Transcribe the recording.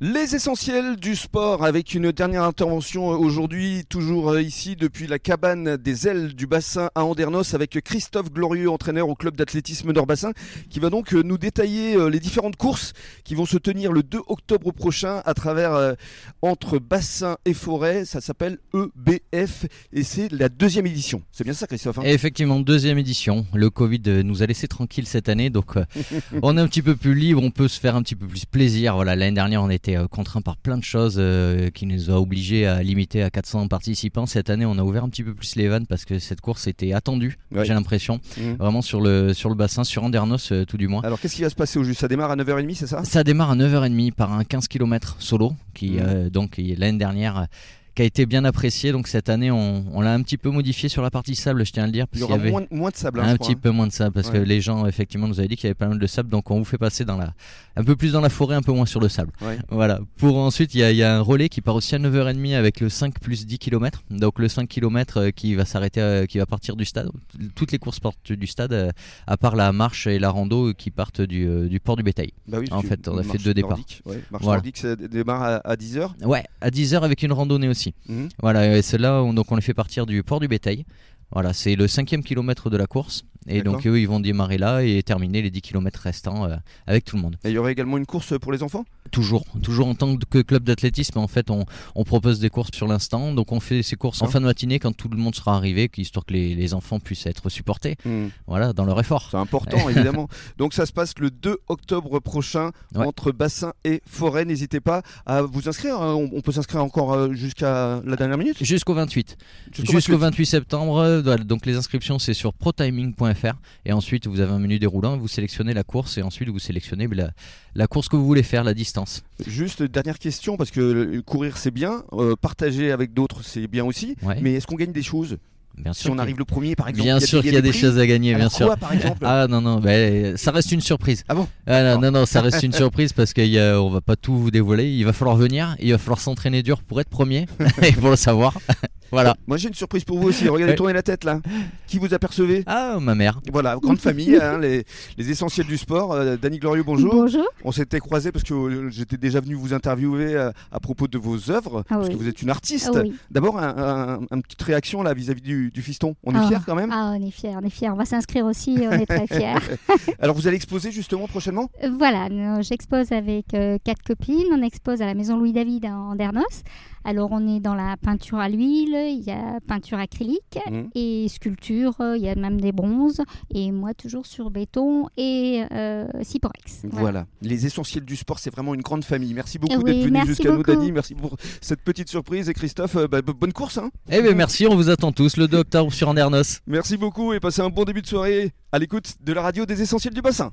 Les essentiels du sport avec une dernière intervention aujourd'hui, toujours euh, ici depuis la cabane des ailes du bassin à Andernos avec Christophe Glorieux, entraîneur au club d'athlétisme Nord-Bassin, qui va donc euh, nous détailler euh, les différentes courses qui vont se tenir le 2 octobre prochain à travers entre bassin et forêt. Ça s'appelle EBF et c'est la deuxième édition. C'est bien ça, Christophe hein? Effectivement, deuxième édition. Le Covid nous a laissé tranquille cette année, donc on est un petit peu plus libre, on peut se faire un petit peu plus plaisir. Voilà, l'année dernière on était euh, contraint par plein de choses euh, qui nous a obligés à limiter à 400 participants. Cette année, on a ouvert un petit peu plus les vannes parce que cette course était attendue, j'ai l'impression, mmh. vraiment sur le, sur le bassin, sur Andernos euh, tout du moins. Alors qu'est-ce qui va se passer au juste Ça démarre à 9h30, c'est ça? Ça démarre à 9h30 par un 15 km solo qui, mmh. donc l'année dernière qui a été bien apprécié. Donc cette année, on, l'a un petit peu modifié sur la partie sable, je tiens à le dire. Parce il y, avait moins, de sable. Hein, un petit peu moins de sable parce que les gens effectivement nous avaient dit qu'il y avait pas mal de sable. Donc on vous fait passer dans la, un peu plus dans la forêt, un peu moins sur le sable. Voilà. Pour ensuite, il y, a, un relais qui part aussi à 9h30 avec le 5 plus 10 km. Donc le 5 km euh, qui va s'arrêter, euh, qui va partir du stade. Toutes les courses partent du stade, euh, à part la marche et la rando qui partent du, port du bétail. Bah oui, en fait, on a fait deux départs. Marche nordique, ça démarre à, 10h Ouais, à 10h avec une randonnée aussi. Mhm. Voilà, et celle-là, donc on les fait partir du port du bétail. Voilà, c'est le cinquième kilomètre de la course. Et donc eux, ils vont démarrer là et terminer les 10 km restants euh, avec tout le monde. Et il y aurait également une course pour les enfants? Toujours, toujours en tant que club d'athlétisme, en fait, on, propose des courses sur l'instant. Donc on fait ces courses en fin de matinée quand tout le monde sera arrivé, histoire que les, enfants puissent être supportés, hmm. voilà, dans leur effort. C'est important, évidemment. Donc ça se passe le 2 octobre prochain entre bassin et forêt. N'hésitez pas à vous inscrire. Hein. On, peut s'inscrire encore euh, jusqu'à la dernière minute? Jusqu'au 28. Jusqu'au 28. septembre. Donc les inscriptions, c'est sur protiming.fr et ensuite, vous avez un menu déroulant, vous sélectionnez la course et ensuite vous sélectionnez la, course que vous voulez faire, la distance. Juste dernière question, parce que courir c'est bien, euh, partager avec d'autres c'est bien aussi, mais est-ce qu'on gagne des choses Bien si on arrive le premier, par exemple. Bien sûr qu'il y a des, choses à gagner, bien sûr. par exemple Ah non non, bah, ça reste une surprise. Ah bon ah, non, non, ça reste une surprise parce qu'on va pas tout vous dévoiler. Il va falloir venir, il va falloir s'entraîner dur pour être premier et pour le savoir. Voilà. Moi j'ai une surprise pour vous aussi. Regardez, tournez la tête là. Qui vous apercevez? Ah, ma mère. Voilà, grande famille, hein, les, essentiels du sport. Euh, Dany Glorieux, bonjour. Bonjour. On s'était croisés parce que euh, j'étais déjà venu vous interviewer euh, à propos de vos œuvres, ah parce que vous êtes une artiste. Ah D'abord, un, petite réaction là vis-à-vis du, fiston. On est ah. fiers quand même? Ah, on est fiers, on est fiers. On va s'inscrire aussi, on est très fiers. Alors vous allez exposer justement prochainement? Voilà, j'expose avec quatre copines. On expose à la maison Louis David en Dernos. Alors on est dans la peinture à l'huile, il y a peinture acrylique mmh. et sculpture, il y a même des bronzes et moi toujours sur béton et euh, Ciporex. Voilà. les essentiels du sport, c'est vraiment une grande famille. Merci beaucoup d'être venu jusqu'à nous, Dani. Merci pour cette petite surprise et Christophe, euh, bah, bonne course. Hein. eh bien merci, on vous attend tous le 2 octobre sur Andernos. Merci beaucoup et passez un bon début de soirée à l'écoute de la radio des essentiels du bassin.